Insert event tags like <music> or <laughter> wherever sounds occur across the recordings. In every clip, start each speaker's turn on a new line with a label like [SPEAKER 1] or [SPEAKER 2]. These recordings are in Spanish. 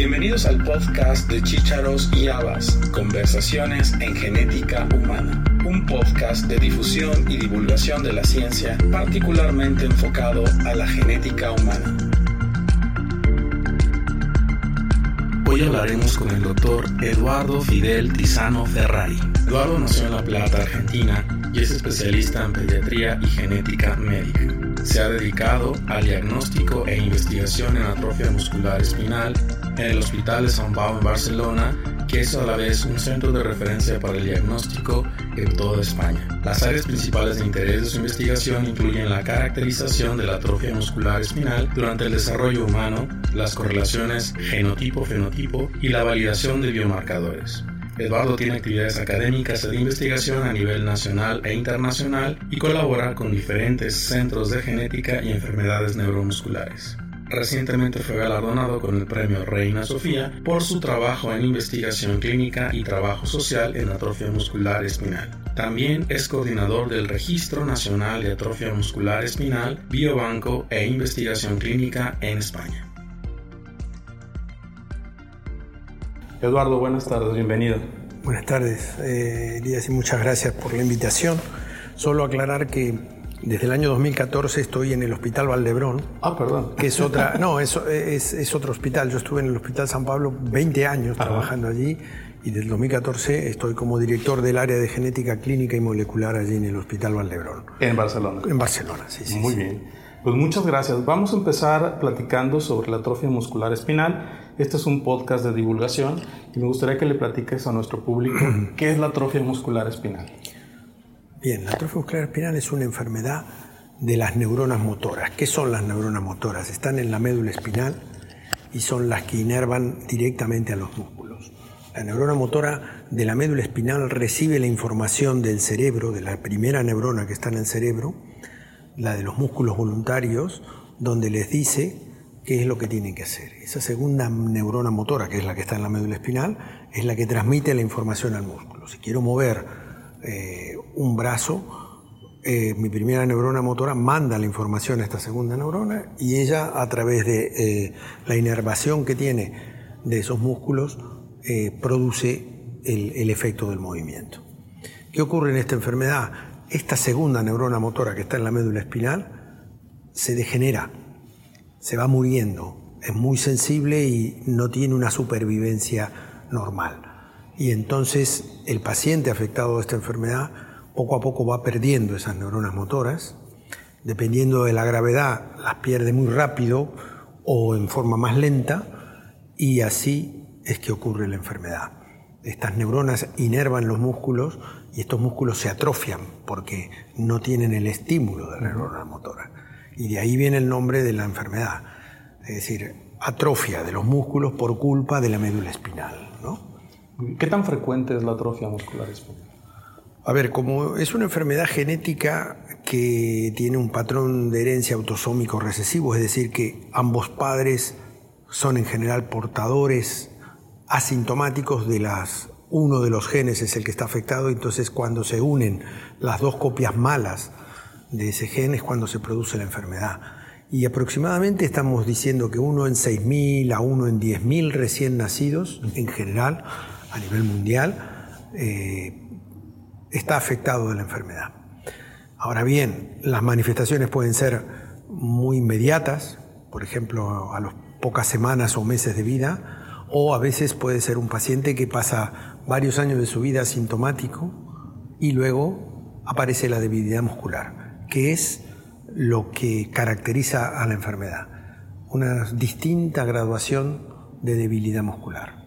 [SPEAKER 1] Bienvenidos al podcast de Chícharos y Habas, Conversaciones en Genética Humana, un podcast de difusión y divulgación de la ciencia particularmente enfocado a la genética humana. Hoy hablaremos con el doctor Eduardo Fidel Tizano Ferrari. Eduardo nació en La Plata, Argentina, y es especialista en pediatría y genética médica. Se ha dedicado al diagnóstico e investigación en atrofia muscular espinal en el Hospital de San Pablo en Barcelona, que es a la vez un centro de referencia para el diagnóstico en toda España. Las áreas principales de interés de su investigación incluyen la caracterización de la atrofia muscular espinal durante el desarrollo humano, las correlaciones genotipo-fenotipo y la validación de biomarcadores. Eduardo tiene actividades académicas de investigación a nivel nacional e internacional y colabora con diferentes centros de genética y enfermedades neuromusculares. Recientemente fue galardonado con el premio Reina Sofía por su trabajo en investigación clínica y trabajo social en atrofia muscular espinal. También es coordinador del Registro Nacional de Atrofia Muscular Espinal, Biobanco e Investigación Clínica en España. Eduardo, buenas tardes, bienvenido.
[SPEAKER 2] Buenas tardes, eh, y muchas gracias por la invitación. Solo aclarar que desde el año 2014 estoy en el Hospital Valdebrón.
[SPEAKER 1] Ah, perdón.
[SPEAKER 2] Que es otra, no, es, es, otro hospital. Yo estuve en el Hospital San Pablo 20 años trabajando allí y desde el 2014 estoy como director del área de genética clínica y molecular allí en el Hospital Valdebrón.
[SPEAKER 1] En Barcelona.
[SPEAKER 2] En Barcelona, sí, sí.
[SPEAKER 1] Muy bien. Pues muchas gracias. Vamos a empezar platicando sobre la atrofia muscular espinal. Este es un podcast de divulgación y me gustaría que le platiques a nuestro público <clears throat> qué es la atrofia muscular espinal.
[SPEAKER 2] Bien, la atrofia muscular espinal es una enfermedad de las neuronas motoras. ¿Qué son las neuronas motoras? Están en la médula espinal y son las que inervan directamente a los músculos. La neurona motora de la médula espinal recibe la información del cerebro, de la primera neurona que está en el cerebro, la de los músculos voluntarios, donde les dice qué es lo que tienen que hacer. Esa segunda neurona motora, que es la que está en la médula espinal, es la que transmite la información al músculo. Si quiero mover eh, un brazo, eh, mi primera neurona motora manda la información a esta segunda neurona y ella a través de eh, la inervación que tiene de esos músculos produce el, el efecto del movimiento. ¿Qué ocurre en esta enfermedad? Esta segunda neurona motora que está en la médula espinal se degenera, se va muriendo, es muy sensible y no tiene una supervivencia normal y entonces el paciente afectado de esta enfermedad poco a poco va perdiendo esas neuronas motoras, dependiendo de la gravedad las pierde muy rápido o en forma más lenta y así es que ocurre la enfermedad. Estas neuronas inervan los músculos y estos músculos se atrofian porque no tienen el estímulo de la neurona motora. Y de ahí viene el nombre de la enfermedad, es decir, atrofia de los músculos por culpa de la médula espinal.
[SPEAKER 1] ¿Qué tan frecuente es la atrofia muscular espinal?
[SPEAKER 2] A ver, como es una enfermedad genética que tiene un patrón de herencia autosómico recesivo, es decir, que ambos padres son en general portadores asintomáticos de las uno de los genes es el que está afectado, entonces cuando se unen las dos copias malas de ese gen es cuando se produce la enfermedad. Y aproximadamente estamos diciendo que uno en 6.000 a uno en 10.000 recién nacidos en general a nivel mundial eh, está afectado de la enfermedad. Ahora bien, las manifestaciones pueden ser muy inmediatas, por ejemplo, a las pocas semanas o meses de vida, o a veces puede ser un paciente que pasa varios años de su vida asintomático y luego aparece la debilidad muscular, que es lo que caracteriza a la enfermedad, una distinta graduación de debilidad muscular.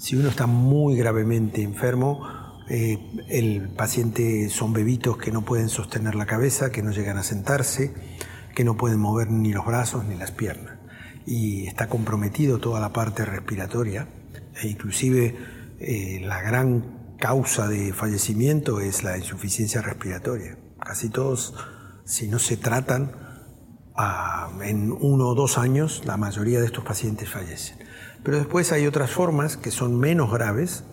[SPEAKER 2] Si uno está muy gravemente enfermo, eh, el paciente son bebitos que no pueden sostener la cabeza, que no llegan a sentarse, que no pueden mover ni los brazos ni las piernas. Y está comprometido toda la parte respiratoria e inclusive eh, la gran causa de fallecimiento es la insuficiencia respiratoria. Casi todos, si no se tratan, ah, en uno o dos años la mayoría de estos pacientes fallecen. Pero después hay otras formas que son menos graves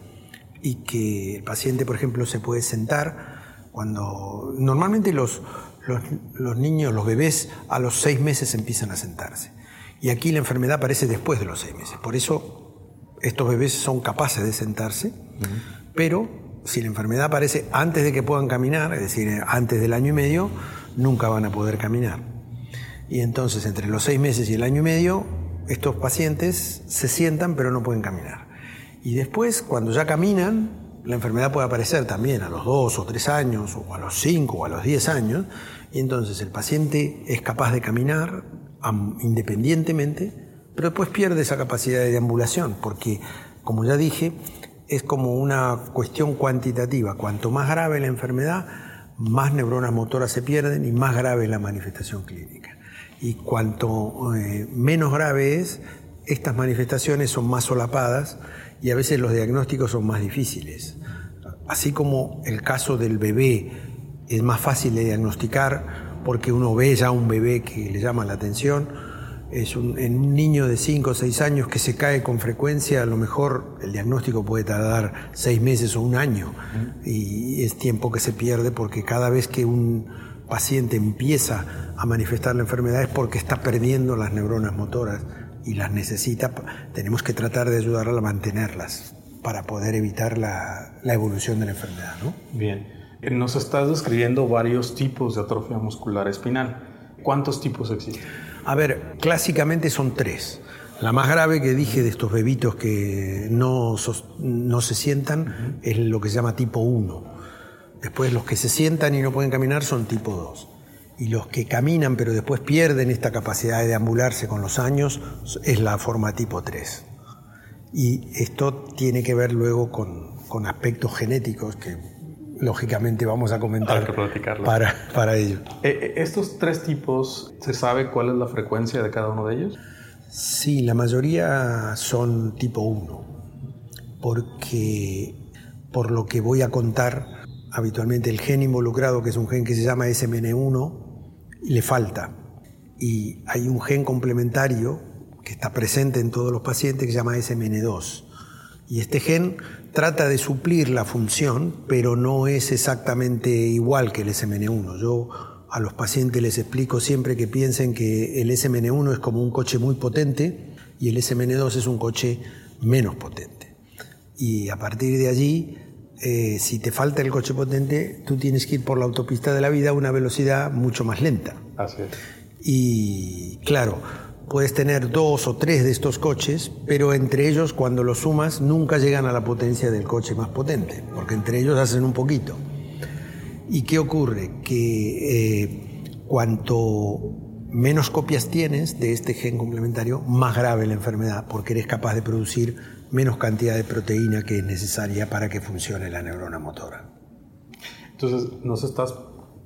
[SPEAKER 2] y que el paciente, por ejemplo, se puede sentar cuando normalmente los, los, niños, los bebés, a los seis meses empiezan a sentarse. Y aquí la enfermedad aparece después de los seis meses. Por eso estos bebés son capaces de sentarse, pero si la enfermedad aparece antes de que puedan caminar, es decir, antes del año y medio, nunca van a poder caminar. Y entonces entre los seis meses y el año y medio, estos pacientes se sientan pero no pueden caminar. Y después, cuando ya caminan, la enfermedad puede aparecer también a los dos o tres años, o a los cinco o a los diez años, y entonces el paciente es capaz de caminar independientemente, pero después pierde esa capacidad de deambulación, porque, como ya dije, es como una cuestión cuantitativa. Cuanto más grave la enfermedad, más neuronas motoras se pierden y más grave es la manifestación clínica. Y cuanto eh, menos grave es, estas manifestaciones son más solapadas y a veces los diagnósticos son más difíciles. Así como el caso del bebé es más fácil de diagnosticar porque uno ve ya un bebé que le llama la atención, es un, en un niño de 5 o 6 años que se cae con frecuencia, a lo mejor el diagnóstico puede tardar 6 meses o un año. Y es tiempo que se pierde porque cada vez que un paciente empieza a manifestar la enfermedad es porque está perdiendo las neuronas motoras y las necesita, tenemos que tratar de ayudarla a mantenerlas para poder evitar la, la evolución de la enfermedad. ¿no?
[SPEAKER 1] Bien, nos estás describiendo varios tipos de atrofia muscular espinal. ¿Cuántos tipos existen?
[SPEAKER 2] A ver, clásicamente son tres. La más grave que dije de estos bebitos que no, no se sientan es lo que se llama tipo 1. Después los que se sientan y no pueden caminar son tipo 2. Y los que caminan pero después pierden esta capacidad de deambularse con los años es la forma tipo 3. Y esto tiene que ver luego con, con aspectos genéticos que lógicamente vamos a comentar para, para ello.
[SPEAKER 1] Eh, eh, ¿Estos tres tipos, se sabe cuál es la frecuencia de cada uno de ellos?
[SPEAKER 2] Sí, la mayoría son tipo 1, porque por lo que voy a contar, habitualmente el gen involucrado, que es un gen que se llama SMN1, le falta. Y hay un gen complementario que está presente en todos los pacientes que se llama SMN2. Y este gen trata de suplir la función, pero no es exactamente igual que el SMN1. Yo a los pacientes les explico siempre que piensen que el SMN1 es como un coche muy potente y el SMN2 es un coche menos potente. Y a partir de allí, eh, si te falta el coche potente, tú tienes que ir por la autopista de la vida a una velocidad mucho más lenta.
[SPEAKER 1] Así es.
[SPEAKER 2] Y claro, puedes tener dos o tres de estos coches, pero entre ellos cuando los sumas nunca llegan a la potencia del coche más potente, porque entre ellos hacen un poquito. ¿Y qué ocurre? Que eh, cuanto menos copias tienes de este gen complementario, más grave la enfermedad, porque eres capaz de producir menos cantidad de proteína que es necesaria para que funcione la neurona motora.
[SPEAKER 1] Entonces, nos estás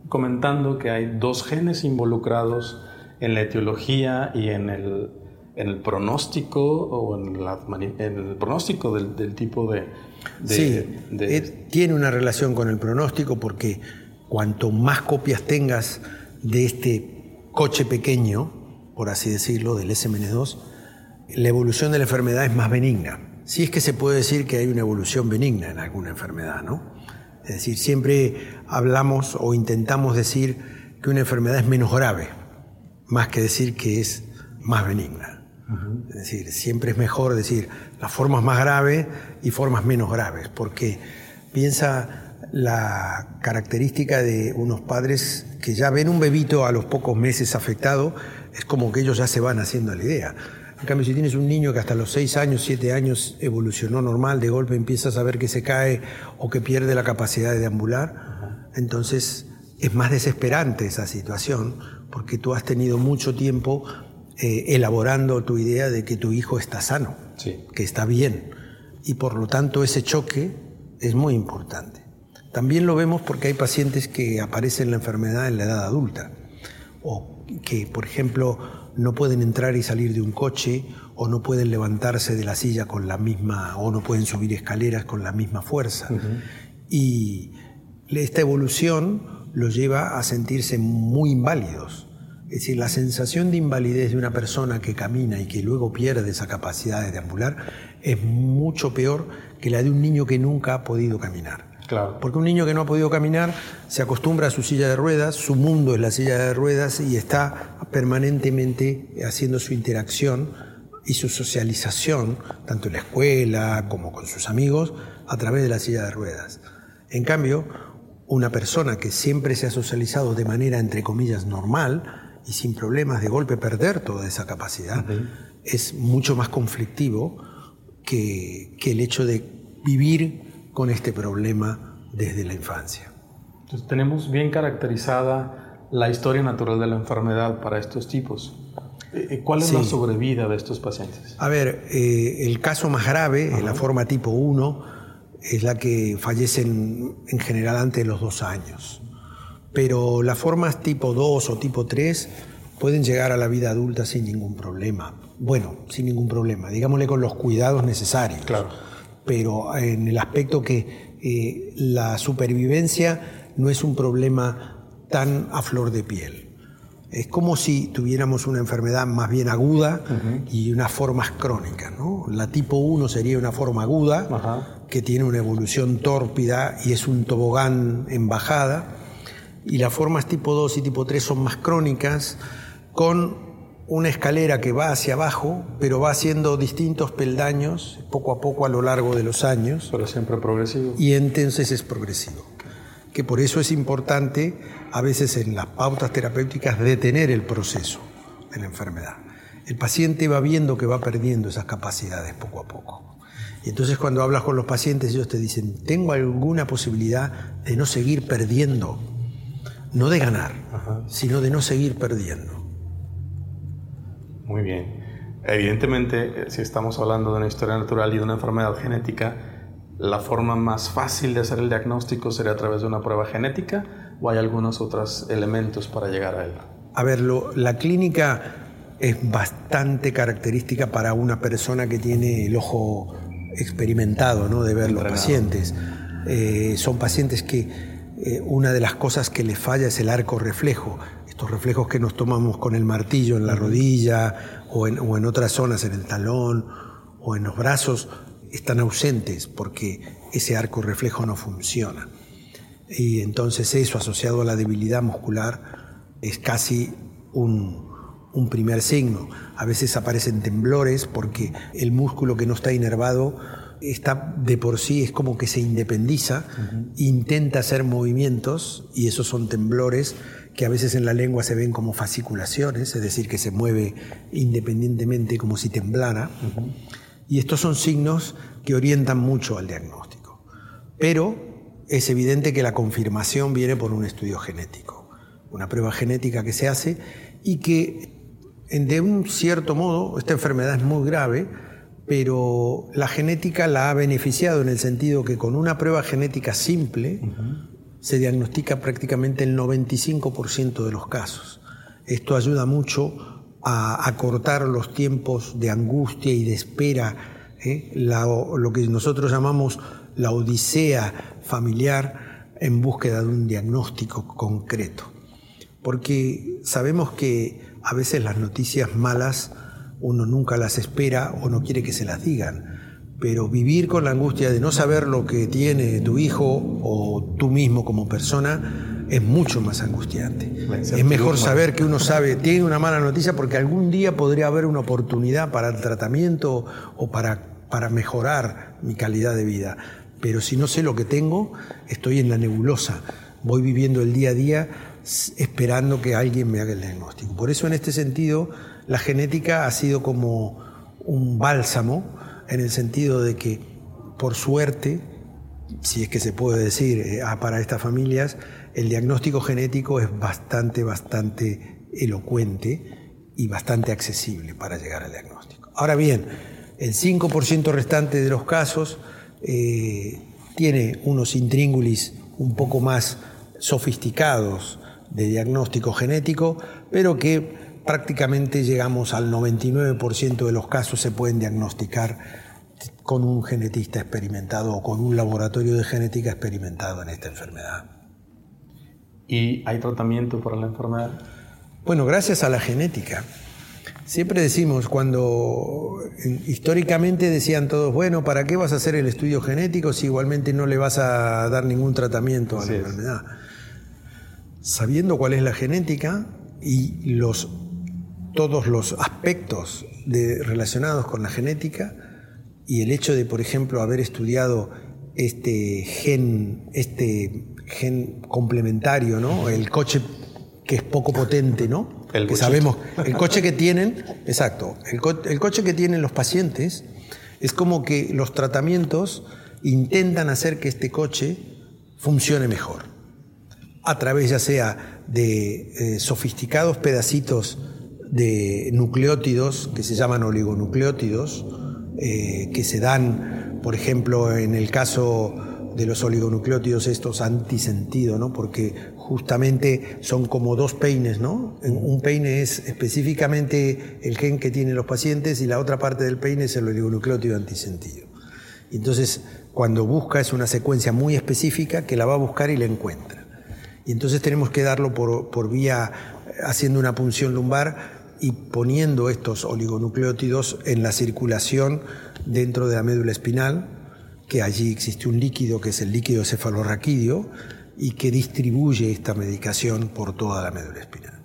[SPEAKER 1] comentando que hay dos genes involucrados en la etiología y en el, en el pronóstico o en, la, en el pronóstico del, del tipo de,
[SPEAKER 2] sí, eh, tiene una relación con el pronóstico porque cuanto más copias tengas de este coche pequeño, por así decirlo, del SMN2, la evolución de la enfermedad es más benigna. Sí es que se puede decir que hay una evolución benigna en alguna enfermedad, ¿no? Es decir, siempre hablamos o intentamos decir que una enfermedad es menos grave más que decir que es más benigna. Es decir, siempre es mejor decir las formas más graves y formas menos graves, porque piensa la característica de unos padres que ya ven un bebito a los pocos meses afectado, es como que ellos ya se van haciendo la idea. En cambio, si tienes un niño que hasta los 6 años, 7 años evolucionó normal, de golpe empiezas a ver que se cae o que pierde la capacidad de deambular, entonces es más desesperante esa situación porque tú has tenido mucho tiempo eh, elaborando tu idea de que tu hijo está sano, que está bien, y por lo tanto ese choque es muy importante. También lo vemos porque hay pacientes que aparecen la enfermedad en la edad adulta, o que, por ejemplo, no pueden entrar y salir de un coche, o no pueden levantarse de la silla con la misma, o no pueden subir escaleras con la misma fuerza. Y esta evolución los lleva a sentirse muy inválidos. Es decir, la sensación de invalidez de una persona que camina y que luego pierde esa capacidad de deambular es mucho peor que la de un niño que nunca ha podido caminar.
[SPEAKER 1] Claro.
[SPEAKER 2] Porque un niño que no ha podido caminar se acostumbra a su silla de ruedas, su mundo es la silla de ruedas y está permanentemente haciendo su interacción y su socialización, tanto en la escuela como con sus amigos, a través de la silla de ruedas. En cambio, una persona que siempre se ha socializado de manera, entre comillas, normal y sin problemas de golpe perder toda esa capacidad, es mucho más conflictivo que, que, el hecho de vivir con este problema desde la infancia.
[SPEAKER 1] Entonces, tenemos bien caracterizada la historia natural de la enfermedad para estos tipos. Eh, eh, ¿Cuál es la sobrevida de estos pacientes?
[SPEAKER 2] A ver, eh, el caso más grave, en la forma tipo 1, es la que fallecen en general antes de los dos años. Pero las formas tipo 2 o tipo 3 pueden llegar a la vida adulta sin ningún problema. Bueno, sin ningún problema, digámosle con los cuidados necesarios.
[SPEAKER 1] Claro.
[SPEAKER 2] Pero en el aspecto que eh, la supervivencia no es un problema tan a flor de piel. Es como si tuviéramos una enfermedad más bien aguda y unas formas crónicas. ¿no? La tipo 1 sería una forma aguda que tiene una evolución tórpida y es un tobogán en bajada. Y las formas tipo 2 y tipo 3 son más crónicas, con una escalera que va hacia abajo, pero va haciendo distintos peldaños poco a poco a lo largo de los años.
[SPEAKER 1] Pero siempre progresivo.
[SPEAKER 2] Y entonces es progresivo que por eso es importante a veces en las pautas terapéuticas detener el proceso de la enfermedad. El paciente va viendo que va perdiendo esas capacidades poco a poco. Y entonces cuando hablas con los pacientes ellos te dicen, tengo alguna posibilidad de no seguir perdiendo, no de ganar, sino de no seguir perdiendo.
[SPEAKER 1] Muy bien. Evidentemente, si estamos hablando de una historia natural y de una enfermedad genética, la forma más fácil de hacer el diagnóstico sería a través de una prueba genética o hay algunos otros elementos para llegar a él?
[SPEAKER 2] A ver, la clínica es bastante característica para una persona que tiene el ojo experimentado ¿no? de ver los pacientes. Eh, son pacientes que eh, una de las cosas que les falla es el arco reflejo. Estos reflejos que nos tomamos con el martillo en la rodilla o en, o en otras zonas, en el talón o en los brazos, están ausentes porque ese arco reflejo no funciona. Y entonces eso asociado a la debilidad muscular es casi un, primer signo. A veces aparecen temblores porque el músculo que no está inervado está de por sí, es como que se independiza, intenta hacer movimientos y esos son temblores que a veces en la lengua se ven como fasciculaciones, es decir, que se mueve independientemente como si temblara. Y estos son signos que orientan mucho al diagnóstico. Pero es evidente que la confirmación viene por un estudio genético, una prueba genética que se hace y que de un cierto modo esta enfermedad es muy grave, pero la genética la ha beneficiado en el sentido que con una prueba genética simple se diagnostica prácticamente el 95% de los casos. Esto ayuda mucho a acortar los tiempos de angustia y de espera, ¿eh? lo que nosotros llamamos la odisea familiar en búsqueda de un diagnóstico concreto. Porque sabemos que a veces las noticias malas uno nunca las espera o no quiere que se las digan pero vivir con la angustia de no saber lo que tiene tu hijo o tú mismo como persona es mucho más angustiante. Es mejor saber que uno sabe, tiene una mala noticia porque algún día podría haber una oportunidad para el tratamiento o para, para mejorar mi calidad de vida. Pero si no sé lo que tengo, estoy en la nebulosa. Voy viviendo el día a día esperando que alguien me haga el diagnóstico. Por eso en este sentido la genética ha sido como un bálsamo en el sentido de que, por suerte, si es que se puede decir eh, ah, para estas familias, el diagnóstico genético es bastante, bastante elocuente y bastante accesible para llegar al diagnóstico. Ahora bien, el 5% restante de los casos eh, tiene unos intríngulis un poco más sofisticados de diagnóstico genético, pero que prácticamente llegamos al 99% de los casos se pueden diagnosticar con un genetista experimentado o con un laboratorio de genética experimentado en esta enfermedad.
[SPEAKER 1] ¿Y hay tratamiento para la enfermedad?
[SPEAKER 2] Bueno, gracias a la genética. Siempre decimos, cuando históricamente decían todos, bueno, ¿para qué vas a hacer el estudio genético si igualmente no le vas a dar ningún tratamiento a la enfermedad? Sabiendo cuál es la genética y los todos los aspectos relacionados con la genética y el hecho de, por ejemplo, haber estudiado este gen, este gen complementario, ¿no? El coche que es poco potente, ¿no?
[SPEAKER 1] El
[SPEAKER 2] que sabemos, el coche que tienen, exacto, el, coche que tienen los pacientes es como que los tratamientos intentan hacer que este coche funcione mejor, a través ya sea de eh, sofisticados pedacitos de nucleótidos que se llaman oligonucleótidos, eh, que se dan, por ejemplo, en el caso de los oligonucleótidos estos antisentido, ¿no? Porque justamente son como dos peines, ¿no? Un peine es específicamente el gen que tienen los pacientes y la otra parte del peine es el oligonucleótido antisentido. Entonces, cuando busca es una secuencia muy específica que la va a buscar y la encuentra. Y entonces tenemos que darlo por, por vía haciendo una punción lumbar y poniendo estos oligonucleótidos en la circulación dentro de la médula espinal, que allí existe un líquido que es el líquido cefalorraquídeo y que distribuye esta medicación por toda la médula espinal.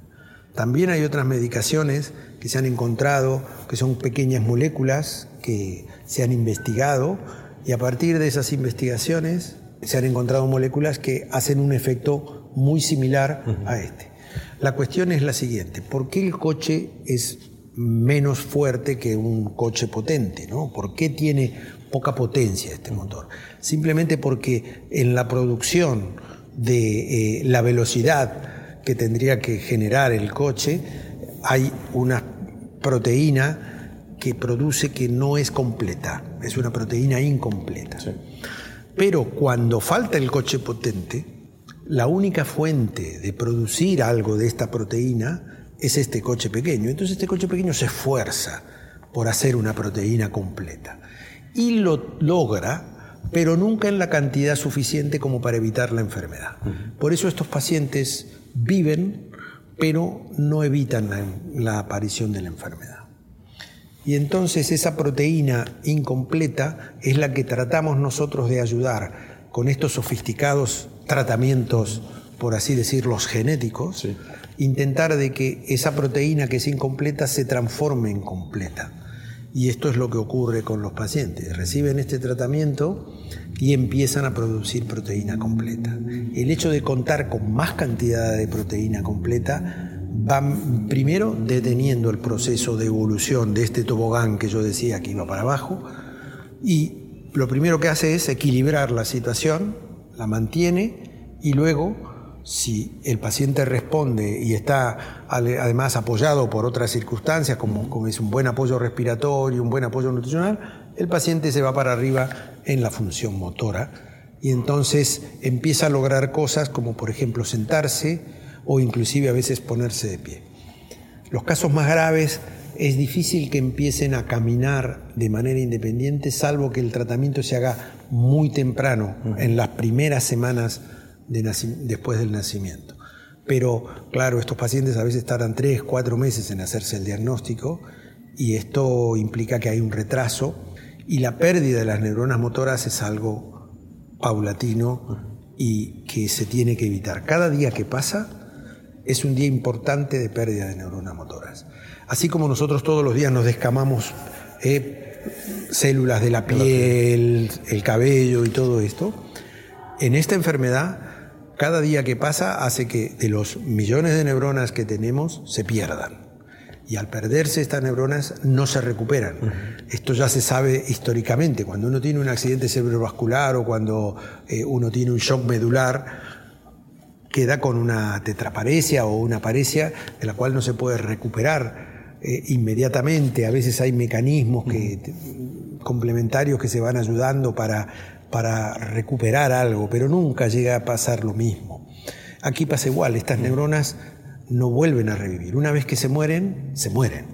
[SPEAKER 2] También hay otras medicaciones que se han encontrado, que son pequeñas moléculas que se han investigado y a partir de esas investigaciones se han encontrado moléculas que hacen un efecto muy similar a este. La cuestión es la siguiente, ¿por qué el coche es menos fuerte que un coche potente? ¿no? ¿Por qué tiene poca potencia este motor? Simplemente porque en la producción de eh, la velocidad que tendría que generar el coche hay una proteína que produce que no es completa, es una proteína incompleta. Pero cuando falta el coche potente, la única fuente de producir algo de esta proteína es este coche pequeño. Entonces este coche pequeño se esfuerza por hacer una proteína completa y lo logra, pero nunca en la cantidad suficiente como para evitar la enfermedad. Por eso estos pacientes viven, pero no evitan la, aparición de la enfermedad. Y entonces esa proteína incompleta es la que tratamos nosotros de ayudar con estos sofisticados tratamientos, por así decirlo, genéticos, intentar de que esa proteína que es incompleta se transforme en completa. Y esto es lo que ocurre con los pacientes. Reciben este tratamiento y empiezan a producir proteína completa. El hecho de contar con más cantidad de proteína completa va primero deteniendo el proceso de evolución de este tobogán que yo decía que iba para abajo y lo primero que hace es equilibrar la situación la mantiene y luego, si el paciente responde y está además apoyado por otras circunstancias, como, es un buen apoyo respiratorio, un buen apoyo nutricional, el paciente se va para arriba en la función motora y entonces empieza a lograr cosas como por ejemplo sentarse o inclusive a veces ponerse de pie. Los casos más graves es difícil que empiecen a caminar de manera independiente, salvo que el tratamiento se haga muy temprano, en las primeras semanas después del nacimiento. Pero claro, estos pacientes a veces tardan tres, cuatro meses en hacerse el diagnóstico y esto implica que hay un retraso y la pérdida de las neuronas motoras es algo paulatino y que se tiene que evitar. Cada día que pasa es un día importante de pérdida de neuronas motoras. Así como nosotros todos los días nos descamamos eh, células de la piel, el cabello y todo esto, en esta enfermedad, cada día que pasa hace que de los millones de neuronas que tenemos se pierdan. Y al perderse estas neuronas no se recuperan. Esto ya se sabe históricamente. Cuando uno tiene un accidente cerebrovascular o cuando eh, uno tiene un shock medular, queda con una tetraparesia o una paresia de la cual no se puede recuperar eh, inmediatamente. A veces hay mecanismos que, complementarios que se van ayudando para, para recuperar algo, pero nunca llega a pasar lo mismo. Aquí pasa igual, estas neuronas no vuelven a revivir. Una vez que se mueren, se mueren.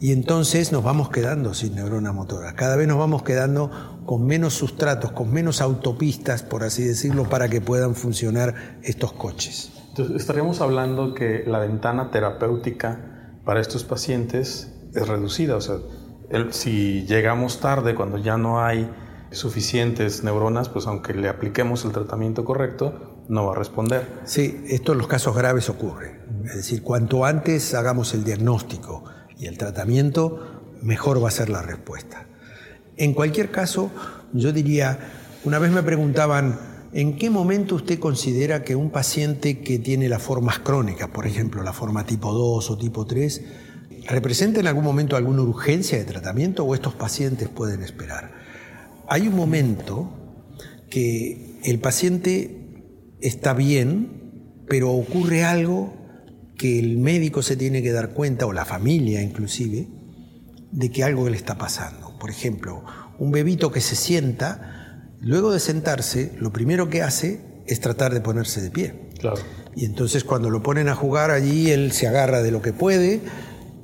[SPEAKER 2] Y entonces nos vamos quedando sin neuronas motoras. Cada vez nos vamos quedando con menos sustratos, con menos autopistas, por así decirlo, para que puedan funcionar estos coches.
[SPEAKER 1] Entonces, estaríamos hablando que la ventana terapéutica para estos pacientes es reducida. O sea, si llegamos tarde, cuando ya no hay suficientes neuronas, pues aunque le apliquemos el tratamiento correcto, no va a responder.
[SPEAKER 2] Sí, esto en los casos graves ocurre. Es decir, cuanto antes hagamos el diagnóstico y el tratamiento, mejor va a ser la respuesta. En cualquier caso, yo diría, una vez me preguntaban, ¿en qué momento usted considera que un paciente que tiene las formas crónicas, por ejemplo, la forma tipo 2 o tipo 3, representa en algún momento alguna urgencia de tratamiento o estos pacientes pueden esperar? Hay un momento que el paciente está bien, pero ocurre algo que el médico se tiene que dar cuenta, o la familia inclusive, de que algo le está pasando. Por ejemplo, un bebito que se sienta, luego de sentarse, lo primero que hace es tratar de ponerse de pie.
[SPEAKER 1] Claro.
[SPEAKER 2] Y entonces cuando lo ponen a jugar allí, él se agarra de lo que puede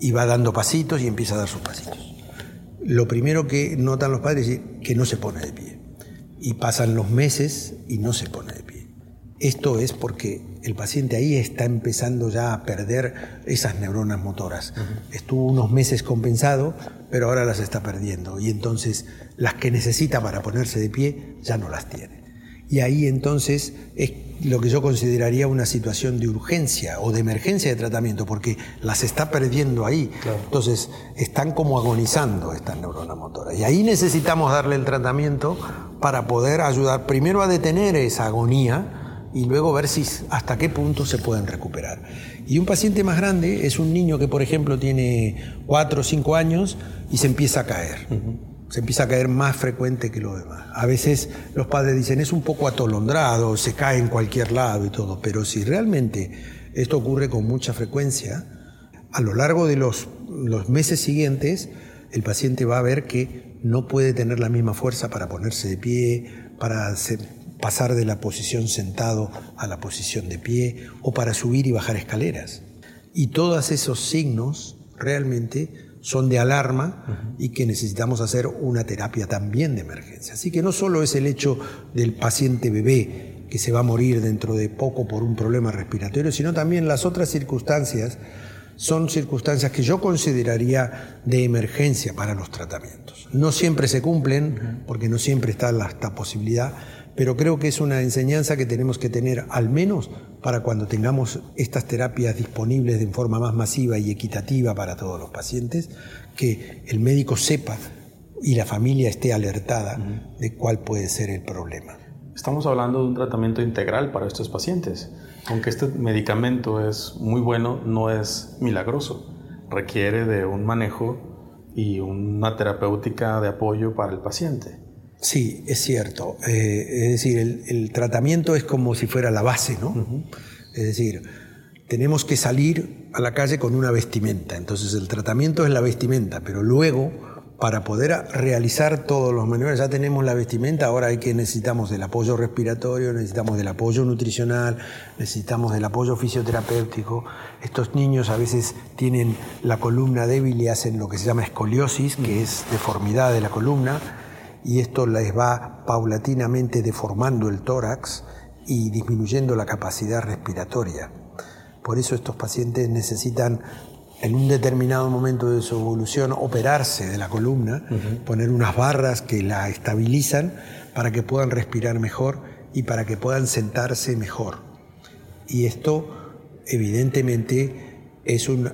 [SPEAKER 2] y va dando pasitos y empieza a dar sus pasitos. Lo primero que notan los padres es que no se pone de pie. Y pasan los meses y no se pone de pie. Esto es porque el paciente ahí está empezando ya a perder esas neuronas motoras. Estuvo unos meses compensado, pero ahora las está perdiendo. Y entonces las que necesita para ponerse de pie ya no las tiene. Y ahí entonces es lo que yo consideraría una situación de urgencia o de emergencia de tratamiento, porque las está perdiendo ahí. Entonces están como agonizando estas neuronas motoras. Y ahí necesitamos darle el tratamiento para poder ayudar primero a detener esa agonía y luego ver si hasta qué punto se pueden recuperar. Y un paciente más grande es un niño que, por ejemplo, tiene 4 o 5 años y se empieza a caer. Se empieza a caer más frecuente que lo demás. A veces los padres dicen es un poco atolondrado, se cae en cualquier lado y todo, pero si realmente esto ocurre con mucha frecuencia, a lo largo de los, los meses siguientes, el paciente va a ver que no puede tener la misma fuerza para ponerse de pie, para pasar de la posición sentado a la posición de pie o para subir y bajar escaleras. Y todos esos signos realmente son de alarma y que necesitamos hacer una terapia también de emergencia. Así que no solo es el hecho del paciente bebé que se va a morir dentro de poco por un problema respiratorio, sino también las otras circunstancias son circunstancias que yo consideraría de emergencia para los tratamientos. No siempre se cumplen, porque no siempre está esta posibilidad, pero creo que es una enseñanza que tenemos que tener al menos para cuando tengamos estas terapias disponibles de forma más masiva y equitativa para todos los pacientes, que el médico sepa y la familia esté alertada de cuál puede ser el problema.
[SPEAKER 1] Estamos hablando de un tratamiento integral para estos pacientes. Aunque este medicamento es muy bueno, no es milagroso. Requiere de un manejo y una terapéutica de apoyo para el paciente.
[SPEAKER 2] Sí, es cierto. Eh, es decir, el, tratamiento es como si fuera la base, ¿no? Es decir, tenemos que salir a la calle con una vestimenta. Entonces el tratamiento es la vestimenta, pero luego, para poder realizar todos los maniobras, ya tenemos la vestimenta, ahora hay que necesitamos del apoyo respiratorio, necesitamos del apoyo nutricional, necesitamos del apoyo fisioterapéutico. Estos niños a veces tienen la columna débil y hacen lo que se llama escoliosis, que es deformidad de la columna y esto les va paulatinamente deformando el tórax y disminuyendo la capacidad respiratoria. Por eso estos pacientes necesitan en un determinado momento de su evolución operarse de la columna, poner unas barras que la estabilizan para que puedan respirar mejor y para que puedan sentarse mejor. Y esto evidentemente es un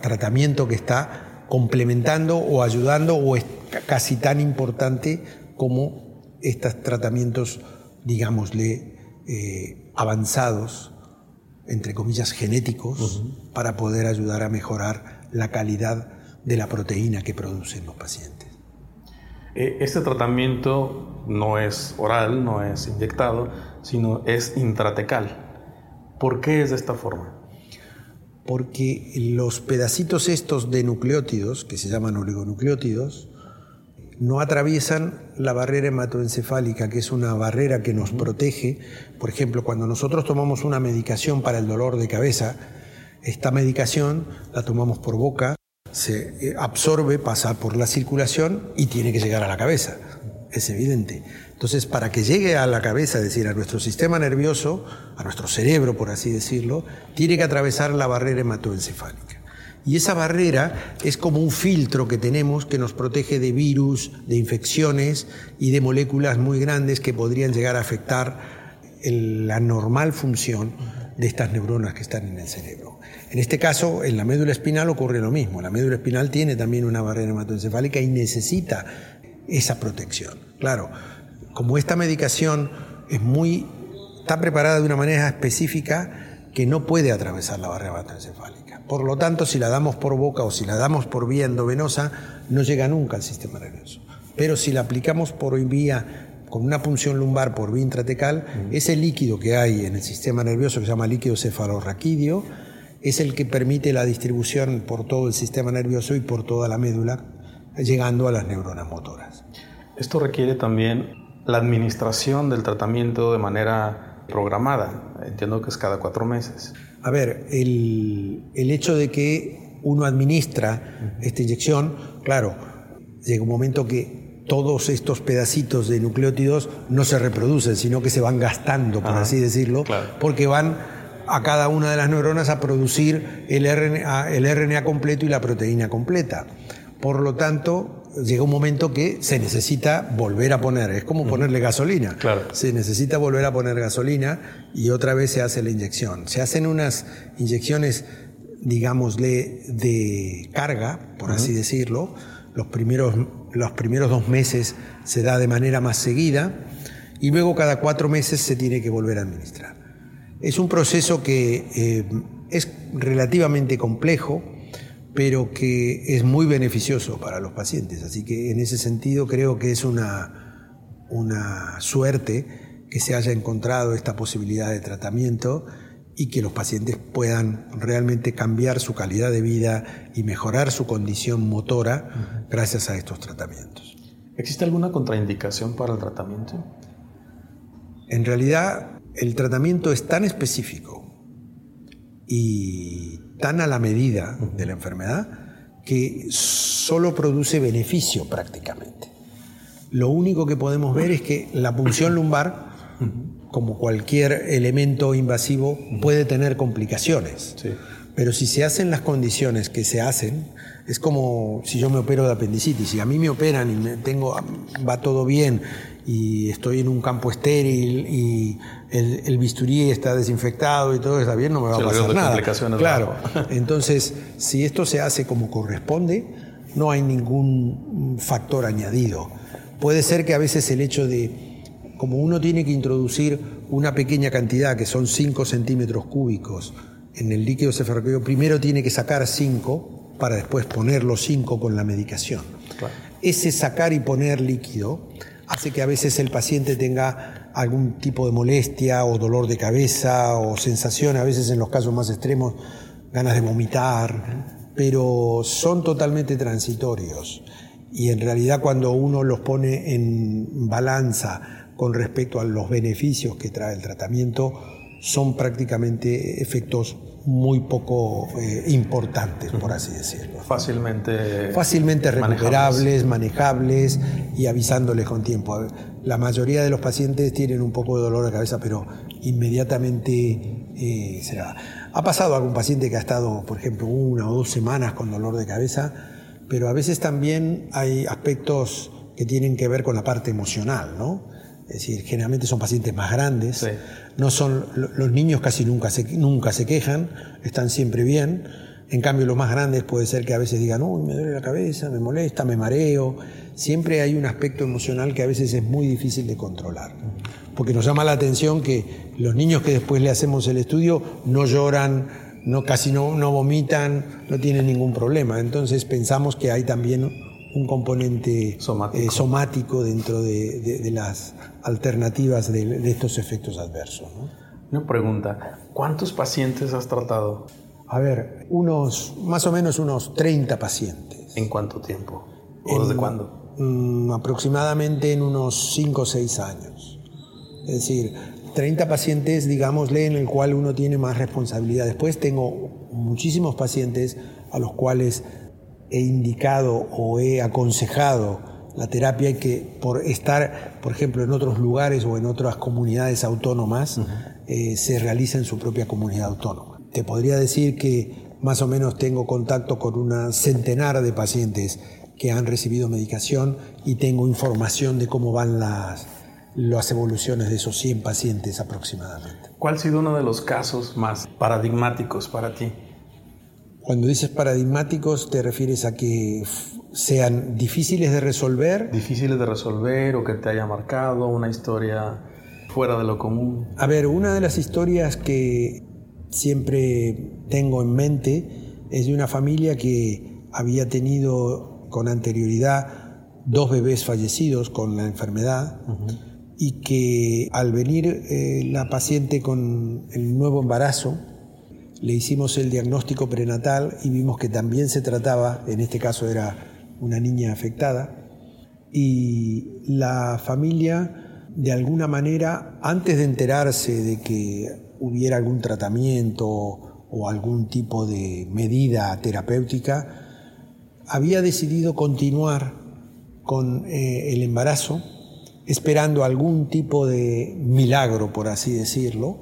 [SPEAKER 2] tratamiento que está complementando o ayudando o casi tan importante como estos tratamientos, digámosle, eh, avanzados, entre comillas, genéticos, para poder ayudar a mejorar la calidad de la proteína que producen los pacientes.
[SPEAKER 1] Eh, este tratamiento no es oral, no es inyectado, sino es intratecal. ¿Por qué es de esta forma?
[SPEAKER 2] Porque los pedacitos estos de nucleótidos, que se llaman oligonucleótidos, no atraviesan la barrera hematoencefálica, que es una barrera que nos protege. Por ejemplo, cuando nosotros tomamos una medicación para el dolor de cabeza, esta medicación la tomamos por boca, se eh, absorbe, pasa por la circulación y tiene que llegar a la cabeza. Es evidente. Entonces, para que llegue a la cabeza, es decir, a nuestro sistema nervioso, a nuestro cerebro, por así decirlo, tiene que atravesar la barrera hematoencefálica. Y esa barrera es como un filtro que tenemos que nos protege de virus, de infecciones y de moléculas muy grandes que podrían llegar a afectar la normal función de estas neuronas que están en el cerebro. En este caso, en la médula espinal ocurre lo mismo. La médula espinal tiene también una barrera hematoencefálica y necesita esa protección. Claro, como esta medicación está preparada de una manera específica que no puede atravesar la barrera hematoencefálica. Por lo tanto, si la damos por boca o si la damos por vía endovenosa, no llega nunca al sistema nervioso. Pero si la aplicamos por vía con una punción lumbar por vía intratecal, ese líquido que hay en el sistema nervioso que se llama líquido cefalorraquídeo es el que permite la distribución por todo el sistema nervioso y por toda la médula, llegando a las neuronas motoras.
[SPEAKER 1] Esto requiere también la administración del tratamiento de manera programada. Entiendo que es cada cuatro meses.
[SPEAKER 2] A ver, el, el hecho de que uno administra esta inyección, claro, llega un momento que todos estos pedacitos de nucleótidos no se reproducen, sino que se van gastando, por así decirlo, porque van a cada una de las neuronas a producir el RNA, el RNA completo y la proteína completa. Por lo tanto, llega un momento que se necesita volver a poner, es como ponerle gasolina. Se necesita volver a poner gasolina y otra vez se hace la inyección. Se hacen unas inyecciones, digámosle, de carga, por así decirlo, los primeros, los primeros dos meses se da de manera más seguida y luego cada cuatro meses se tiene que volver a administrar. Es un proceso que eh, es relativamente complejo, pero que es muy beneficioso para los pacientes. Así que en ese sentido creo que es una, una suerte que se haya encontrado esta posibilidad de tratamiento y que los pacientes puedan realmente cambiar su calidad de vida y mejorar su condición motora gracias a estos tratamientos.
[SPEAKER 1] ¿Existe alguna contraindicación para el tratamiento?
[SPEAKER 2] En realidad, el tratamiento es tan específico y tan a la medida de la enfermedad que solo produce beneficio prácticamente. Lo único que podemos ver es que la punción lumbar como cualquier elemento invasivo, puede tener complicaciones. Pero si se hacen las condiciones que se hacen, es como si yo me opero de apendicitis. Si a mí me operan y me tengo, va todo bien y estoy en un campo estéril y el, bisturí está desinfectado y todo está bien, no me va a pasar nada. Claro. Entonces, si esto se hace como corresponde, no hay ningún factor añadido. Puede ser que a veces el hecho de como uno tiene que introducir una pequeña cantidad, que son 5 centímetros cúbicos, en el líquido cefalorraquídeo, primero tiene que sacar 5 para después poner los 5 con la medicación. Ese sacar y poner líquido hace que a veces el paciente tenga algún tipo de molestia o dolor de cabeza o sensación, a veces en los casos más extremos, ganas de vomitar, pero son totalmente transitorios. Y en realidad cuando uno los pone en balanza con respecto a los beneficios que trae el tratamiento son prácticamente efectos muy poco eh, importantes, por así decirlo.
[SPEAKER 1] Fácilmente,
[SPEAKER 2] Fácilmente recuperables, manejables. y avisándoles con tiempo. La mayoría de los pacientes tienen un poco de dolor de cabeza, pero inmediatamente eh, se va. Ha pasado algún paciente que ha estado, por ejemplo, una o dos semanas con dolor de cabeza, pero a veces también hay aspectos que tienen que ver con la parte emocional, ¿no? Es decir, generalmente son pacientes más grandes. No son, los niños casi nunca se, nunca se quejan, están siempre bien. En cambio, los más grandes puede ser que a veces digan, uy, me duele la cabeza, me molesta, me mareo. Siempre hay un aspecto emocional que a veces es muy difícil de controlar. Porque nos llama la atención que los niños que después le hacemos el estudio no lloran, no, casi no, no vomitan, no tienen ningún problema. Entonces pensamos que hay también un componente eh, somático, dentro de, las alternativas de, estos efectos adversos.
[SPEAKER 1] Una pregunta, ¿cuántos pacientes has tratado?
[SPEAKER 2] A ver, unos, más o menos unos 30 pacientes.
[SPEAKER 1] ¿En cuánto tiempo? ¿O desde cuándo?
[SPEAKER 2] Mm, aproximadamente en unos 5 o 6 años. Es decir, 30 pacientes, digámosle, en el cual uno tiene más responsabilidad. Después tengo muchísimos pacientes a los cuales he indicado o he aconsejado la terapia y que por estar, por ejemplo, en otros lugares o en otras comunidades autónomas, eh, se realiza en su propia comunidad autónoma. Te podría decir que más o menos tengo contacto con una centenar de pacientes que han recibido medicación y tengo información de cómo van las, las evoluciones de esos 100 pacientes aproximadamente.
[SPEAKER 1] ¿Cuál ha sido uno de los casos más paradigmáticos para ti?
[SPEAKER 2] Cuando dices paradigmáticos, ¿te refieres a que sean difíciles de resolver?
[SPEAKER 1] Difíciles de resolver o que te haya marcado una historia fuera de lo común.
[SPEAKER 2] A ver, una de las historias que siempre tengo en mente es de una familia que había tenido con anterioridad dos bebés fallecidos con la enfermedad y que al venir eh, la paciente con el nuevo embarazo, le hicimos el diagnóstico prenatal y vimos que también se trataba, en este caso era una niña afectada, y la familia, de alguna manera, antes de enterarse de que hubiera algún tratamiento o algún tipo de medida terapéutica, había decidido continuar con eh, el embarazo, esperando algún tipo de milagro, por así decirlo,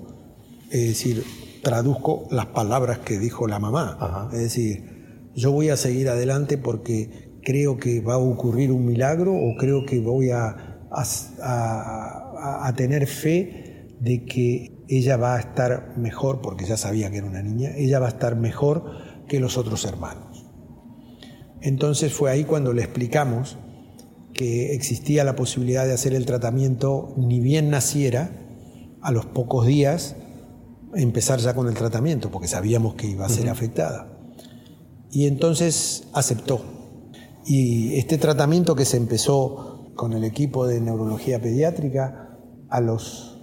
[SPEAKER 2] es decir, traduzco las palabras que dijo la mamá. Es decir, yo voy a seguir adelante porque creo que va a ocurrir un milagro o creo que voy a, a, tener fe de que ella va a estar mejor, porque ya sabía que era una niña, ella va a estar mejor que los otros hermanos. Entonces fue ahí cuando le explicamos que existía la posibilidad de hacer el tratamiento ni bien naciera, a los pocos días empezar ya con el tratamiento, porque sabíamos que iba a ser afectada. Y entonces aceptó. Y este tratamiento que se empezó con el equipo de neurología pediátrica, a los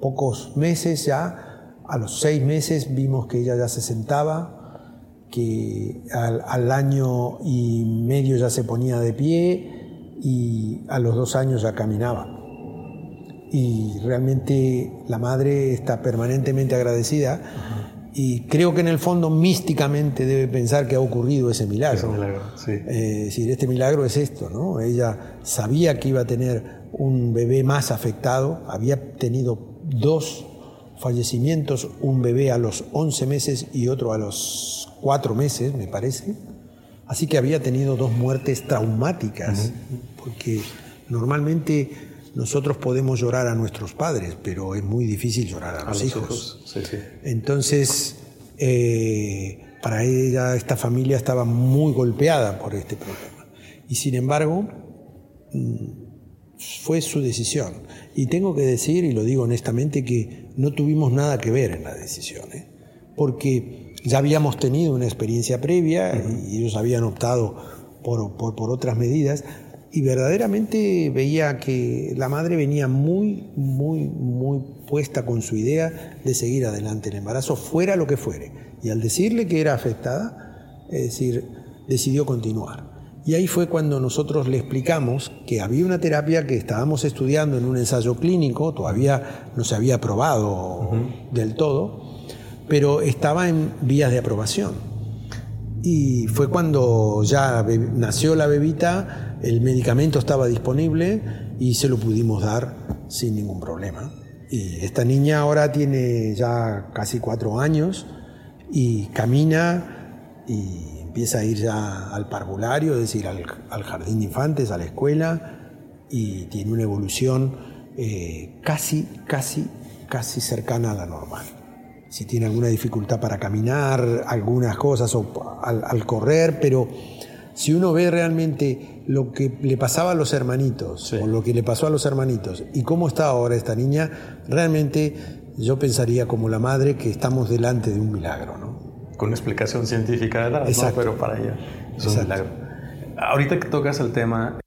[SPEAKER 2] pocos meses ya, a los seis meses vimos que ella ya se sentaba, que al, al año y medio ya se ponía de pie y a los dos años ya caminaba y realmente la madre está permanentemente agradecida y creo que en el fondo místicamente debe pensar que ha ocurrido ese milagro. sí. Eh, es decir, este milagro es esto, ¿no? Ella sabía que iba a tener un bebé más afectado, había tenido dos fallecimientos, un bebé a los 11 meses y otro a los 4 meses, me parece. Así que había tenido dos muertes traumáticas, porque normalmente nosotros podemos llorar a nuestros padres, pero es muy difícil llorar a, los, hijos. Entonces, eh, para ella, esta familia estaba muy golpeada por este problema. Y sin embargo, mm, fue su decisión. Y tengo que decir, y lo digo honestamente, que no tuvimos nada que ver en la decisión, ¿eh? porque ya habíamos tenido una experiencia previa y ellos habían optado por, por, por otras medidas, y verdaderamente veía que la madre venía muy, muy, muy puesta con su idea de seguir adelante el embarazo, fuera lo que fuere. Y al decirle que era afectada, es decir, decidió continuar. Y ahí fue cuando nosotros le explicamos que había una terapia que estábamos estudiando en un ensayo clínico, todavía no se había aprobado del todo, pero estaba en vías de aprobación. Y fue cuando ya nació la bebita, el medicamento estaba disponible y se lo pudimos dar sin ningún problema. Y esta niña ahora tiene ya casi cuatro años y camina y empieza a ir ya al parvulario, es decir, al, jardín de infantes, a la escuela, y tiene una evolución eh, casi, casi, casi cercana a la normal. Si tiene alguna dificultad para caminar, algunas cosas o al correr, pero si uno ve realmente lo que le pasaba a los hermanitos, o lo que le pasó a los hermanitos, y cómo está ahora esta niña, realmente yo pensaría como la madre que estamos delante de un milagro, ¿no?
[SPEAKER 1] Con explicación científica de nada, ¿no? pero para ella es un milagro. Ahorita que tocas el tema,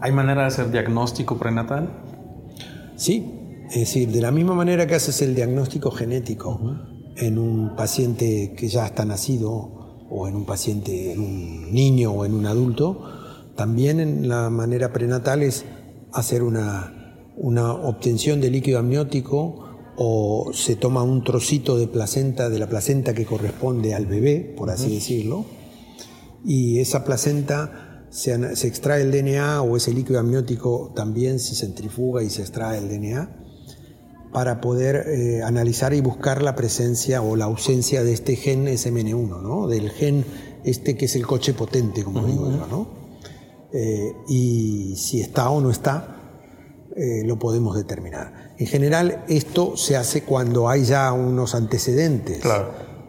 [SPEAKER 1] ¿hay manera de hacer diagnóstico prenatal?
[SPEAKER 2] Sí, es decir, de la misma manera que haces el diagnóstico genético en un paciente que ya está nacido o en un paciente, en un niño o en un adulto, también en la manera prenatal es hacer una, una obtención de líquido amniótico o se toma un trocito de placenta, de la placenta que corresponde al bebé, por así decirlo, y esa placenta se, se, extrae el DNA o ese líquido amniótico también se centrifuga y se extrae el DNA para poder eh, analizar y buscar la presencia o la ausencia de este gen SMN1, ¿no? del gen este que es el coche potente, como digo yo. ¿no? Eh, y si está o no está, eh, lo podemos determinar. En general, esto se hace cuando hay ya unos antecedentes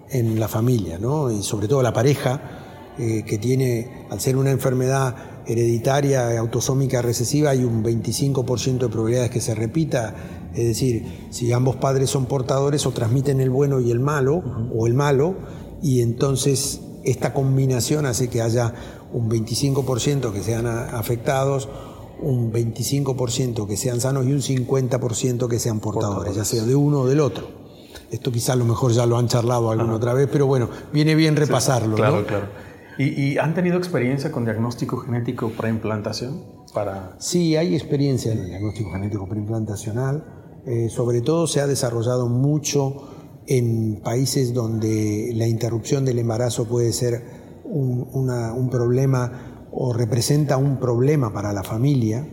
[SPEAKER 2] en la familia, ¿no? y sobre todo la pareja, eh, que tiene, al ser una enfermedad hereditaria autosómica recesiva, hay un 25% de probabilidades que se repita. Es decir, si ambos padres son portadores o transmiten el bueno y el malo, o el malo, y entonces esta combinación hace que haya un 25% que sean afectados un 25% que sean sanos y un 50% que sean portadores, ya sea de uno o del otro. Esto quizás a lo mejor ya lo han charlado alguna otra vez, pero bueno, viene bien repasarlo.
[SPEAKER 1] claro, claro. ¿Y, han tenido experiencia con diagnóstico genético preimplantación? Para...
[SPEAKER 2] Sí, hay experiencia en el diagnóstico genético preimplantacional. Eh, sobre todo se ha desarrollado mucho en países donde la interrupción del embarazo puede ser un, un problema o representa un problema para la familia.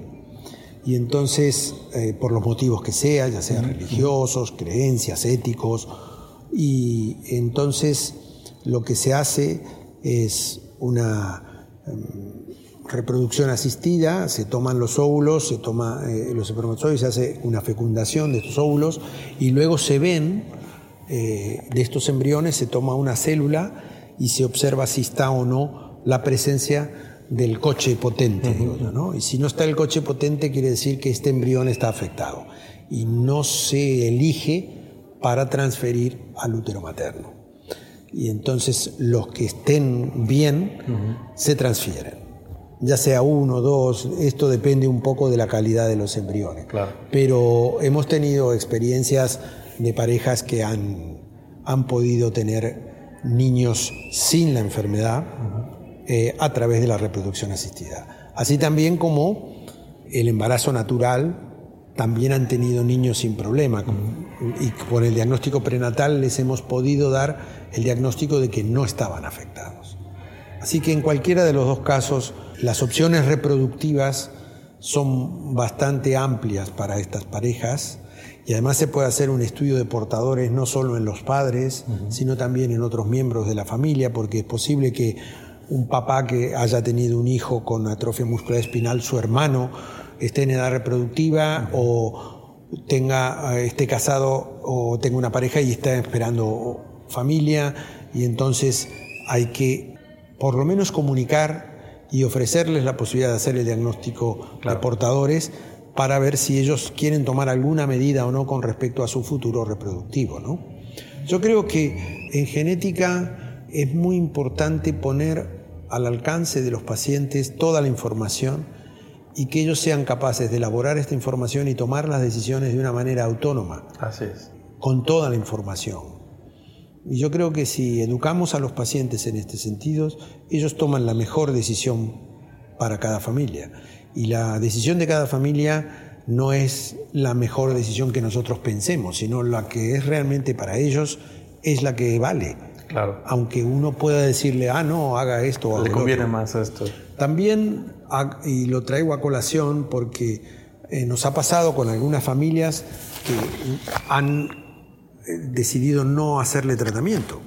[SPEAKER 2] Y entonces, eh, por los motivos que sea, ya sean religiosos, creencias, éticos, y entonces lo que se hace es una em, reproducción asistida, se toman los óvulos, se toma eh, los espermatozoides, se hace una fecundación de estos óvulos y luego se ven eh, de estos embriones, se toma una célula y se observa si está o no la presencia del coche potente, digo yo, ¿no? Y si no está el coche potente, quiere decir que este embrión está afectado y no se elige para transferir al útero materno. Y entonces los que estén bien se transfieren. Ya sea uno, dos, esto depende un poco de la calidad de los embriones. Pero hemos tenido experiencias de parejas que han, han podido tener niños sin la enfermedad eh, a través de la reproducción asistida. Así también como el embarazo natural, también han tenido niños sin problema y con el diagnóstico prenatal les hemos podido dar el diagnóstico de que no estaban afectados. Así que en cualquiera de los dos casos, las opciones reproductivas son bastante amplias para estas parejas. Y además se puede hacer un estudio de portadores no solo en los padres, sino también en otros miembros de la familia, porque es posible que un papá que haya tenido un hijo con atrofia muscular espinal, su hermano esté en edad reproductiva o tenga, eh, esté casado o tenga una pareja y está esperando familia. Y entonces hay que por lo menos comunicar y ofrecerles la posibilidad de hacer el diagnóstico de portadores para ver si ellos quieren tomar alguna medida o no con respecto a su futuro reproductivo. ¿no? Yo creo que en genética es muy importante poner al alcance de los pacientes toda la información y que ellos sean capaces de elaborar esta información y tomar las decisiones de una manera autónoma.
[SPEAKER 1] Así es.
[SPEAKER 2] Con toda la información. Y yo creo que si educamos a los pacientes en este sentido, ellos toman la mejor decisión para cada familia. Y la decisión de cada familia no es la mejor decisión que nosotros pensemos, sino la que es realmente para ellos es la que vale.
[SPEAKER 1] Claro.
[SPEAKER 2] Aunque uno pueda decirle, ah, no, haga esto o
[SPEAKER 1] Le conviene más esto.
[SPEAKER 2] También, y lo traigo a colación porque eh, nos ha pasado con algunas familias que han decidido no hacerle tratamiento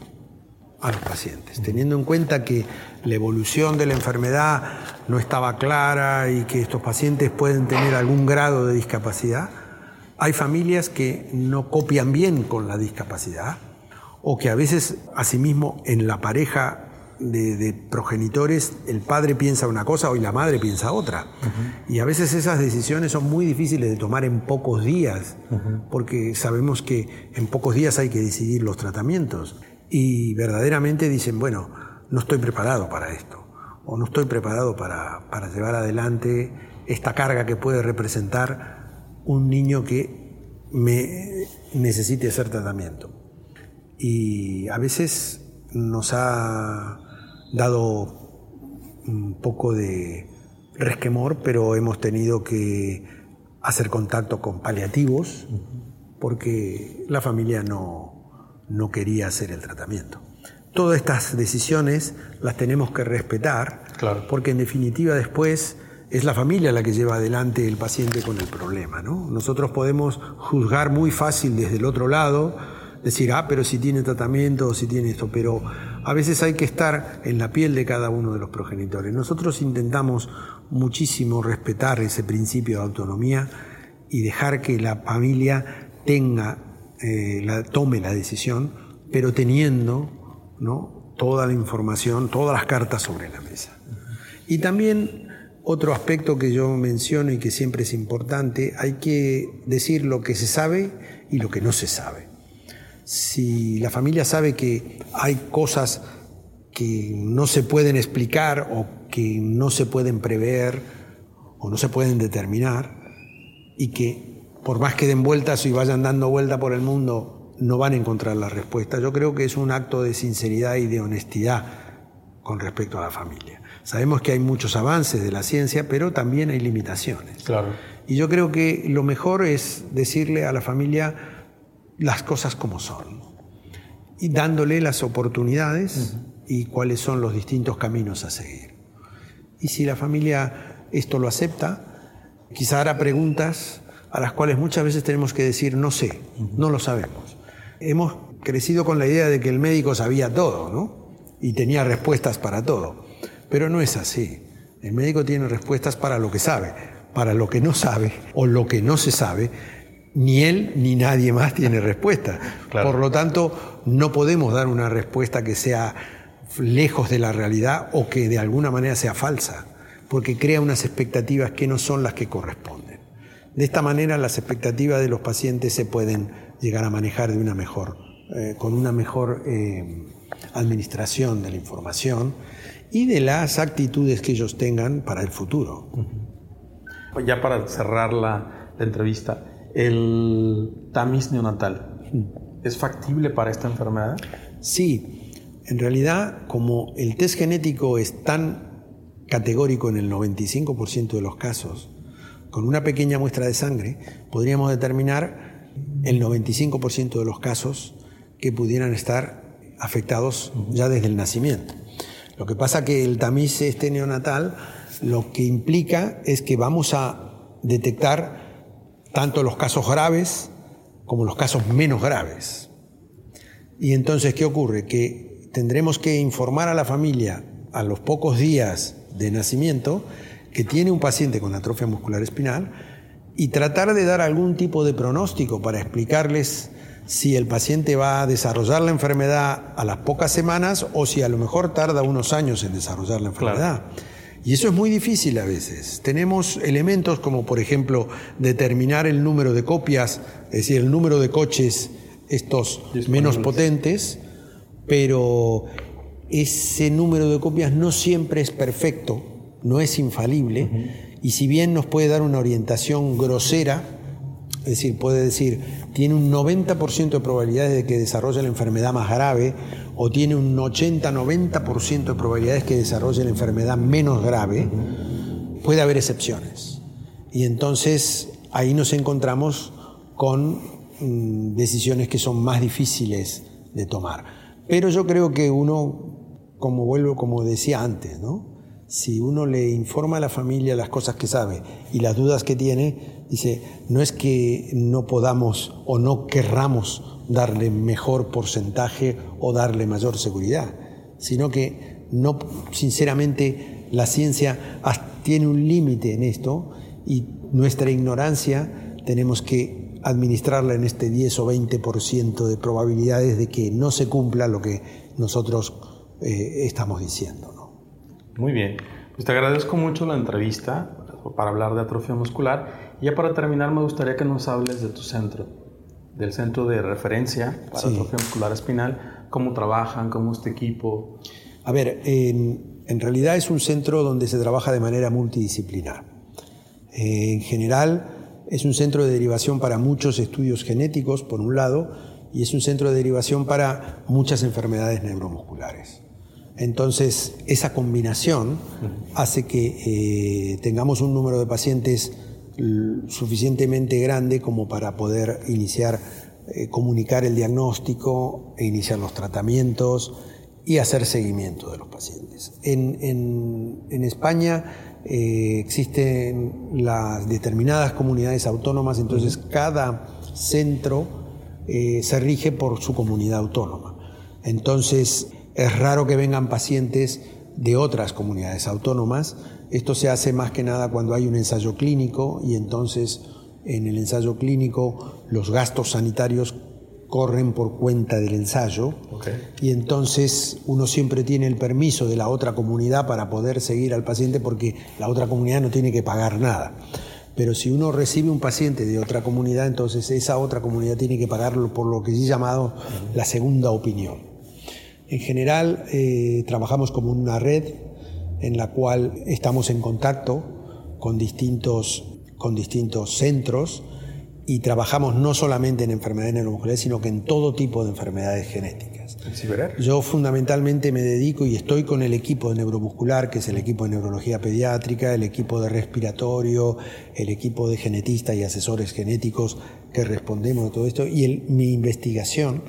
[SPEAKER 2] a los pacientes, teniendo en cuenta que la evolución de la enfermedad no estaba clara y que estos pacientes pueden tener algún grado de discapacidad. Hay familias que no copian bien con la discapacidad o que a veces, asimismo, en la pareja de, progenitores, el padre piensa una cosa o la madre piensa otra. Y a veces esas decisiones son muy difíciles de tomar en pocos días, porque sabemos que en pocos días hay que decidir los tratamientos. Y verdaderamente dicen, bueno, no estoy preparado para esto, o no estoy preparado para, para llevar adelante esta carga que puede representar un niño que me necesite hacer tratamiento y a veces nos ha dado un poco de resquemor, pero hemos tenido que hacer contacto con paliativos porque la familia no, no quería hacer el tratamiento. Todas estas decisiones las tenemos que respetar, porque en definitiva después es la familia la que lleva adelante el paciente con el problema. ¿no? Nosotros podemos juzgar muy fácil desde el otro lado, decir, ah, pero si tiene tratamiento o si tiene esto, pero a veces hay que estar en la piel de cada uno de los progenitores. Nosotros intentamos muchísimo respetar ese principio de autonomía y dejar que la familia tenga, eh, tome la decisión, pero teniendo ¿no? toda la información, todas las cartas sobre la mesa. Y también otro aspecto que yo menciono y que siempre es importante, hay que decir lo que se sabe y lo que no se sabe. Si la familia sabe que hay cosas que no se pueden explicar o que no se pueden prever o no se pueden determinar y que por más que den vueltas y vayan dando vuelta por el mundo no van a encontrar la respuesta, yo creo que es un acto de sinceridad y de honestidad con respecto a la familia. Sabemos que hay muchos avances de la ciencia, pero también hay limitaciones.
[SPEAKER 1] Claro.
[SPEAKER 2] Y yo creo que lo mejor es decirle a la familia las cosas como son y dándole las oportunidades y cuáles son los distintos caminos a seguir. Y si la familia esto lo acepta, quizá hará preguntas a las cuales muchas veces tenemos que decir no sé, no lo sabemos. Hemos crecido con la idea de que el médico sabía todo, ¿no? Y tenía respuestas para todo. Pero no es así. El médico tiene respuestas para lo que sabe, para lo que no sabe o lo que no se sabe, ni él ni nadie más tiene respuesta. Por lo tanto, no podemos dar una respuesta que sea lejos de la realidad o que de alguna manera sea falsa, porque crea unas expectativas que no son las que corresponden. De esta manera, las expectativas de los pacientes se pueden llegar a manejar de una mejor, eh, con una mejor eh, administración de la información y de las actitudes que ellos tengan para el futuro.
[SPEAKER 1] Ya para cerrar la, entrevista, ¿el tamiz neonatal es factible para esta enfermedad?
[SPEAKER 2] Sí, en realidad como el test genético es tan categórico en el 95% de los casos, con una pequeña muestra de sangre podríamos determinar el 95% de los casos que pudieran estar afectados ya desde el nacimiento. Lo que pasa que el tamiz este neonatal lo que implica es que vamos a detectar tanto los casos graves como los casos menos graves. Y entonces, ¿qué ocurre? Que tendremos que informar a la familia a los pocos días de nacimiento que tiene un paciente con atrofia muscular espinal y tratar de dar algún tipo de pronóstico para explicarles si el paciente va a desarrollar la enfermedad a las pocas semanas o si a lo mejor tarda unos años en desarrollar la enfermedad. Y eso es muy difícil a veces. Tenemos elementos como, por ejemplo, determinar el número de copias, es decir, el número de coches estos menos potentes, pero ese número de copias no siempre es perfecto, no es infalible, y si bien nos puede dar una orientación grosera, es decir, puede decir, tiene un 90% de probabilidades de que desarrolle la enfermedad más grave o tiene un 80-90% de probabilidades que desarrolle la enfermedad menos grave, puede haber excepciones. Y entonces ahí nos encontramos con mm, decisiones que son más difíciles de tomar. Pero yo creo que uno, como vuelvo, como decía antes, ¿no? Si uno le informa a la familia las cosas que sabe y las dudas que tiene, dice, no es que no podamos o no querramos darle mejor porcentaje o darle mayor seguridad, sino que no, sinceramente, la ciencia tiene un límite en esto y nuestra ignorancia tenemos que administrarla en este 10 o 20% de probabilidades de que no se cumpla lo que nosotros eh, estamos diciendo.
[SPEAKER 1] Muy bien. Pues te agradezco mucho la entrevista para hablar de atrofia muscular. Y ya para terminar, me gustaría que nos hables de tu centro, del centro de referencia para atrofia muscular espinal. ¿Cómo trabajan? ¿Cómo es tu equipo?
[SPEAKER 2] A ver, en, realidad es un centro donde se trabaja de manera multidisciplinar. Eh, en general, es un centro de derivación para muchos estudios genéticos, por un lado, y es un centro de derivación para muchas enfermedades neuromusculares. Entonces, esa combinación hace que eh, tengamos un número de pacientes suficientemente grande como para poder iniciar, eh, comunicar el diagnóstico e iniciar los tratamientos y hacer seguimiento de los pacientes. En, España eh, existen las determinadas comunidades autónomas, entonces cada centro se rige por su comunidad autónoma. Entonces, es raro que vengan pacientes de otras comunidades autónomas. Esto se hace más que nada cuando hay un ensayo clínico y entonces en el ensayo clínico los gastos sanitarios corren por cuenta del ensayo y entonces uno siempre tiene el permiso de la otra comunidad para poder seguir al paciente porque la otra comunidad no tiene que pagar nada. Pero si uno recibe un paciente de otra comunidad, entonces esa otra comunidad tiene que pagarlo por lo que se ha llamado la segunda opinión. En general, eh, trabajamos como una red en la cual estamos en contacto con distintos, con distintos centros y trabajamos no solamente en enfermedades neuromusculares, sino que en todo tipo de enfermedades genéticas. Yo fundamentalmente me dedico y estoy con el equipo de neuromuscular, que es el equipo de neurología pediátrica, el equipo de respiratorio, el equipo de genetistas y asesores genéticos que respondemos a todo esto. Y mi investigación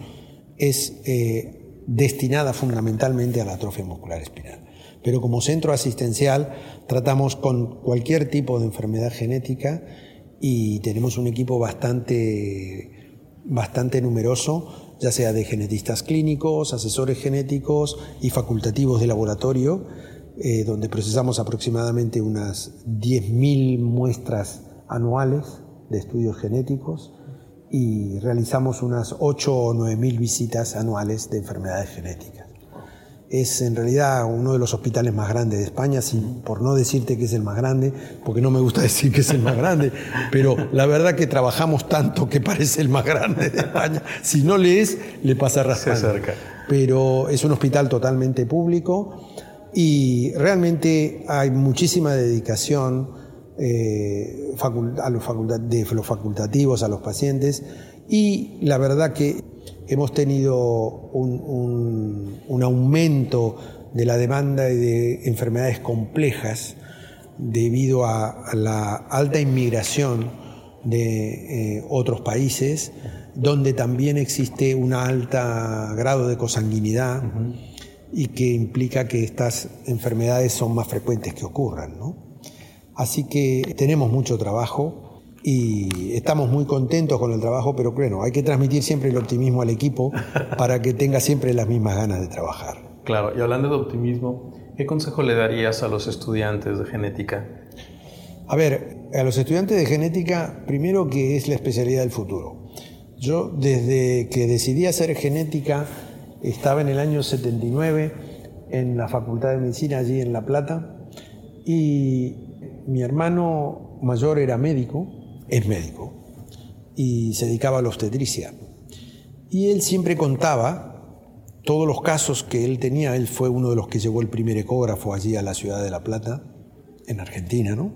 [SPEAKER 2] es eh, destinada fundamentalmente a la atrofia muscular espinal. Pero como centro asistencial tratamos con cualquier tipo de enfermedad genética y tenemos un equipo bastante, bastante numeroso, ya sea de genetistas clínicos, asesores genéticos y facultativos de laboratorio, eh, donde procesamos aproximadamente unas 10.000 muestras anuales de estudios genéticos y realizamos unas 8 o 9.000 visitas anuales de enfermedades genéticas es en realidad uno de los hospitales más grandes de España, sin, por no decirte que es el más grande, porque no me gusta <laughs> decir que es el más grande, pero la verdad que trabajamos tanto que parece el más grande de España. Si no le es, le pasa raspando. cerca. Pero es un hospital totalmente público y realmente hay muchísima dedicación eh, a los de los facultativos, a los pacientes, y la verdad que hemos tenido un, aumento de la demanda de enfermedades complejas debido a, la alta inmigración de eh, otros países, donde también existe un alto grado de cosanguinidad y que implica que estas enfermedades son más frecuentes que ocurran. Así que tenemos mucho trabajo y estamos muy contentos con el trabajo, pero bueno, hay que transmitir siempre el optimismo al equipo <laughs> para que tenga siempre las mismas ganas de trabajar.
[SPEAKER 1] Claro, y hablando de optimismo, ¿qué consejo le darías a los estudiantes de genética?
[SPEAKER 2] A ver, a los estudiantes de genética, primero que es la especialidad del futuro. Yo desde que decidí hacer genética, estaba en el año 79 en la Facultad de Medicina allí en La Plata y mi hermano mayor era médico es médico y se dedicaba a la obstetricia. Y él siempre contaba todos los casos que él tenía. Él fue uno de los que llevó el primer ecógrafo allí a la ciudad de La Plata, en Argentina, ¿no?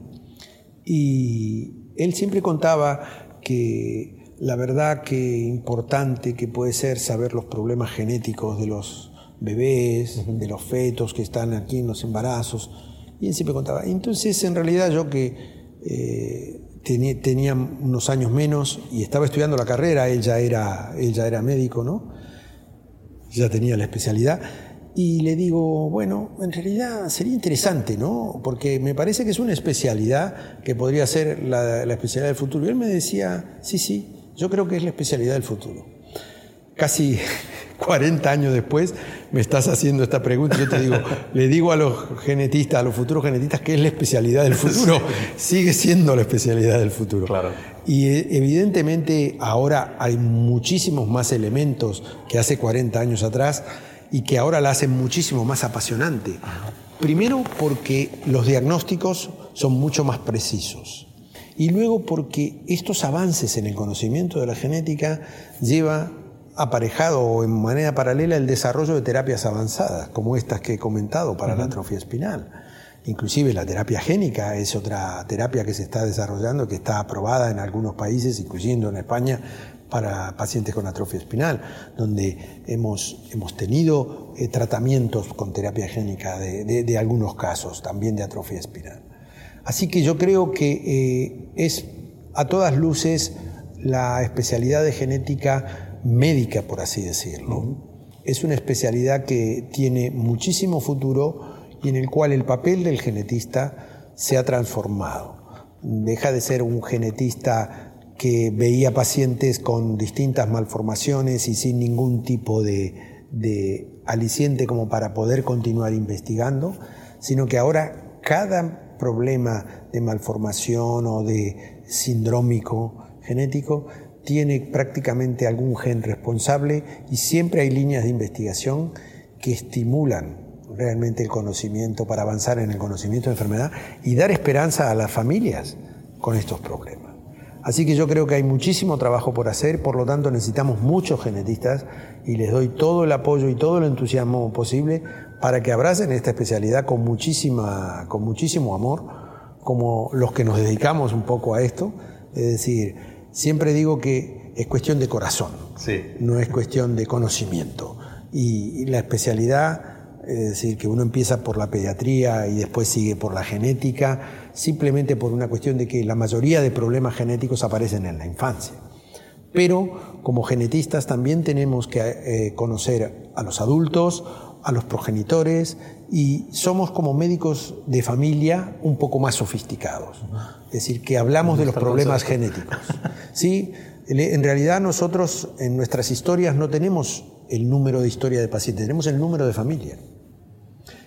[SPEAKER 2] Y él siempre contaba que la verdad que importante que puede ser saber los problemas genéticos de los bebés, de los fetos que están aquí en los embarazos. Y él siempre contaba. Entonces, en realidad yo que eh, tenía, unos años menos y estaba estudiando la carrera, él ya era, él ya era médico, ¿no? Ya tenía la especialidad. Y le digo, bueno, en realidad sería interesante, ¿no? Porque me parece que es una especialidad que podría ser la, la especialidad del futuro. Y él me decía, sí, sí, yo creo que es la especialidad del futuro. Casi <laughs> 40 años después me estás haciendo esta pregunta. Yo te digo, <laughs> le digo a los genetistas, a los futuros genetistas, que es la especialidad del futuro. Sigue siendo la especialidad del futuro.
[SPEAKER 1] Claro.
[SPEAKER 2] Y eh, evidentemente ahora hay muchísimos más elementos que hace 40 años atrás y que ahora la hacen muchísimo más apasionante. Primero porque los diagnósticos son mucho más precisos. Y luego porque estos avances en el conocimiento de la genética lleva aparejado o en manera paralela el desarrollo de terapias avanzadas, como estas que he comentado para la atrofia espinal. Inclusive la terapia génica es otra terapia que se está desarrollando, que está aprobada en algunos países, incluyendo en España, para pacientes con atrofia espinal, donde hemos, hemos tenido eh, tratamientos con terapia génica de, algunos casos, también de atrofia espinal. Así que yo creo que eh, es a todas luces la especialidad de genética médica, por así decirlo. Es una especialidad que tiene muchísimo futuro y en el cual el papel del genetista se ha transformado. Deja de ser un genetista que veía pacientes con distintas malformaciones y sin ningún tipo de, de aliciente como para poder continuar investigando, sino que ahora cada problema de malformación o de sindrómico genético, tiene prácticamente algún gen responsable y siempre hay líneas de investigación que estimulan realmente el conocimiento para avanzar en el conocimiento de enfermedad y dar esperanza a las familias con estos problemas. Así que yo creo que hay muchísimo trabajo por hacer, por lo tanto necesitamos muchos genetistas y les doy todo el apoyo y todo el entusiasmo posible para que abracen esta especialidad con, muchísima, con muchísimo amor, como los que nos dedicamos un poco a esto. Es decir, siempre digo que es cuestión de corazón, no es cuestión de conocimiento. Y la especialidad es decir, que uno empieza por la pediatría y después sigue por la genética, simplemente por una cuestión de que la mayoría de problemas genéticos aparecen en la infancia. Pero como genetistas también tenemos que eh, conocer a los adultos, a los progenitores y somos como médicos de familia un poco más sofisticados. Es decir, que hablamos de los problemas genéticos. ¿Sí? En realidad nosotros en nuestras historias no tenemos el número de historia de pacientes, tenemos el número de familia.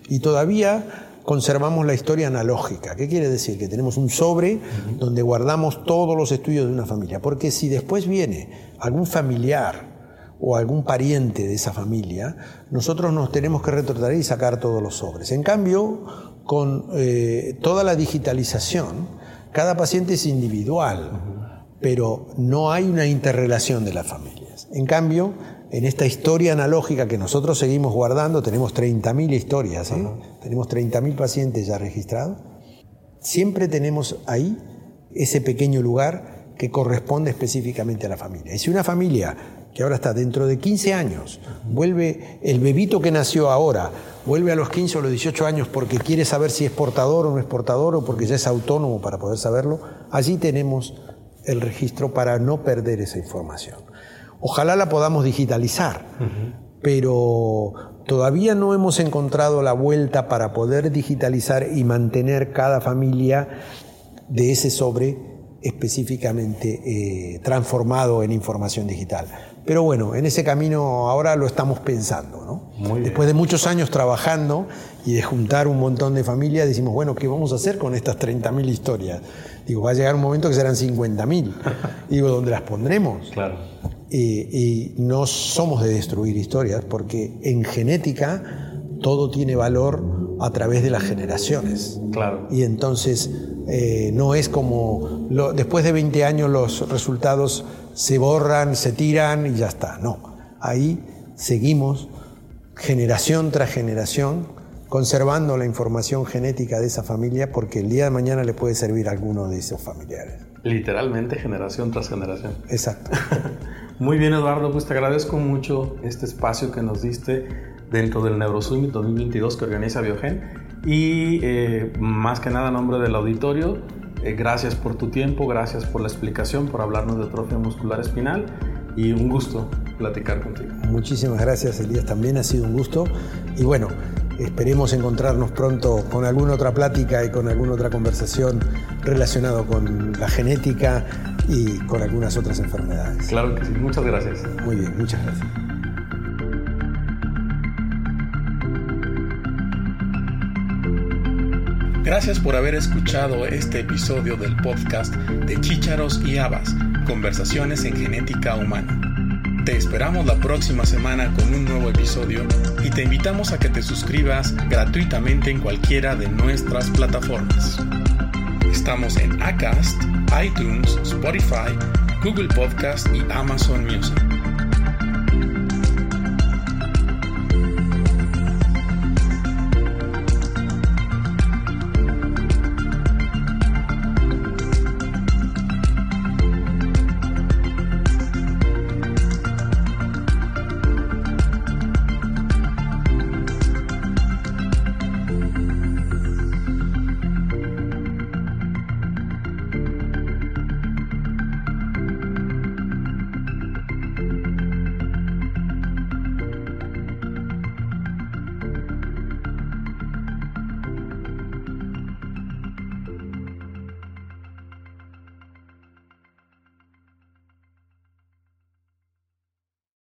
[SPEAKER 2] Y todavía conservamos la historia analógica. ¿Qué quiere decir? Que tenemos un sobre donde guardamos todos los estudios de una familia. Porque si después viene algún familiar o algún pariente de esa familia, nosotros nos tenemos que retratar y sacar todos los sobres. En cambio, con eh, toda la digitalización, cada paciente es individual, pero no hay una interrelación de las familias. En cambio, en esta historia analógica que nosotros seguimos guardando, tenemos 30.000 historias, ¿eh? tenemos 30.000 pacientes ya registrados, siempre tenemos ahí ese pequeño lugar que corresponde específicamente a la familia. Y si una familia que ahora está dentro de 15 años, vuelve el bebito que nació ahora, vuelve a los 15 o los 18 años porque quiere saber si es portador o no es portador o porque ya es autónomo para poder saberlo, allí tenemos el registro para no perder esa información. Ojalá la podamos digitalizar, pero todavía no hemos encontrado la vuelta para poder digitalizar y mantener cada familia de ese sobre específicamente eh, transformado en información digital. Pero bueno, en ese camino ahora lo estamos pensando. ¿no? Después de muchos años trabajando y de juntar un montón de familias, decimos, bueno, ¿qué vamos a hacer con estas 30.000 historias? Digo, va a llegar un momento que serán 50.000. <laughs> Digo, ¿dónde las pondremos?
[SPEAKER 1] Claro
[SPEAKER 2] y no somos de destruir historias, porque en genética todo tiene valor a través de las generaciones.
[SPEAKER 1] Claro.
[SPEAKER 2] Y entonces eh, no es como después de 20 años los resultados se borran, se tiran y ya está. No, ahí seguimos generación tras generación conservando la información genética de esa familia porque el día de mañana le puede servir a alguno de esos familiares.
[SPEAKER 1] Literalmente generación tras generación.
[SPEAKER 2] Exacto. <laughs>
[SPEAKER 1] Muy bien, Eduardo, pues te agradezco mucho este espacio que nos diste dentro del NeuroSummit 2022 que organiza Biogen. Y eh, más que nada, a nombre del auditorio, eh, gracias por tu tiempo, gracias por la explicación, por hablarnos de atrofia muscular espinal y un gusto platicar contigo.
[SPEAKER 2] Muchísimas gracias, Elías, también ha sido un gusto. Y bueno, esperemos encontrarnos pronto con alguna otra plática y con alguna otra conversación relacionada con la genética y con algunas otras enfermedades.
[SPEAKER 1] Claro que sí, muchas gracias.
[SPEAKER 2] Muy bien, muchas gracias.
[SPEAKER 1] Gracias por haber escuchado este episodio del podcast de Chícharos y Habas, Conversaciones en Genética Humana. Te esperamos la próxima semana con un nuevo episodio y te invitamos a que te suscribas gratuitamente en cualquiera de nuestras plataformas. Estamos en Acast, iTunes, Spotify, Google Podcast y Amazon Music.